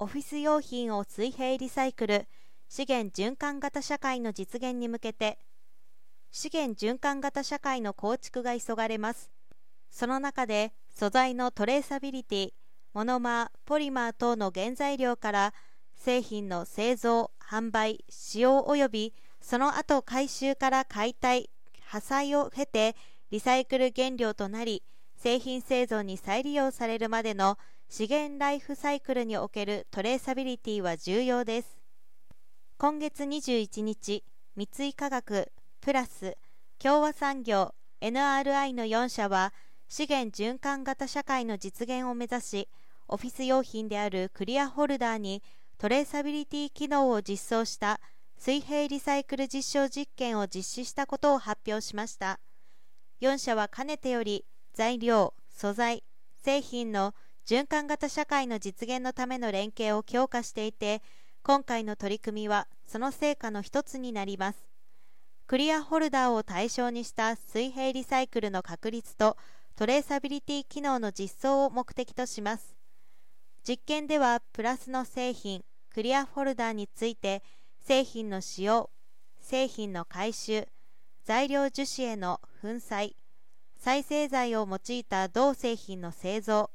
オフィス用品を水平リサイクル資源循環型社会の実現に向けて資源循環型社会の構築が急がれます。その中で素材のトレーサビリティモノマーポリマー等の原材料から製品の製造販売使用及びその後回収から解体破砕を経てリサイクル原料となり製品製造に再利用されるまでの資源ライフサイクルにおけるトレーサビリティは重要です。今月21日三井化学プラス共和産業 NRI の4社は資源循環型社会の実現を目指しオフィス用品であるクリアホルダーにトレーサビリティ機能を実装した水平リサイクル実証実験を実施したことを発表しました。4社はかねてより材料素材製品の循環型社会の実現のための連携を強化していて今回の取り組みはその成果の一つになります。クリアホルダーを対象にした水平リサイクルの確立とトレーサビリティ機能の実装を目的とします。実験ではプラスの製品クリアフォルダーについて製品の使用製品の回収材料樹脂への粉砕再生材を用いた同製品の製造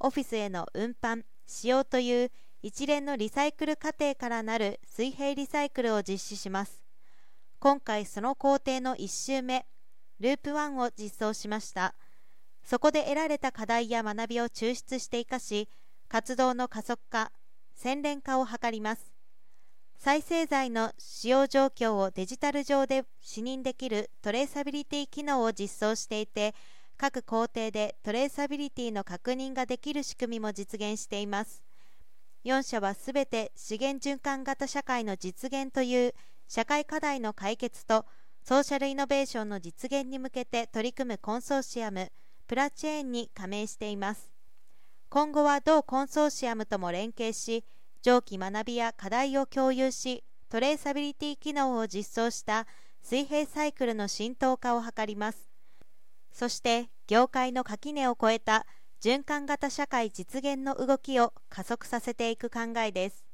オフィスへの運搬使用という一連のリサイクル過程からなる水平リサイクルを実施します。今回その工程の1周目ループ1を実装しました。そこで得られた課題や学びを抽出して生かし活動の加速化洗練化を図ります。再生材の使用状況をデジタル上で視認できるトレーサビリティ機能を実装していて各工程でトレーサビリティの確認ができる仕組みも実現しています。4社はすべて資源循環型社会の実現という社会課題の解決とソーシャルイノベーションの実現に向けて取り組むコンソーシアムプラチェーンに加盟しています。今後は同コンソーシアムとも連携し上記学びや課題を共有しトレーサビリティ機能を実装した水平サイクルの浸透化を図ります。そして業界の垣根を越えた循環型社会実現の動きを加速させていく考えです。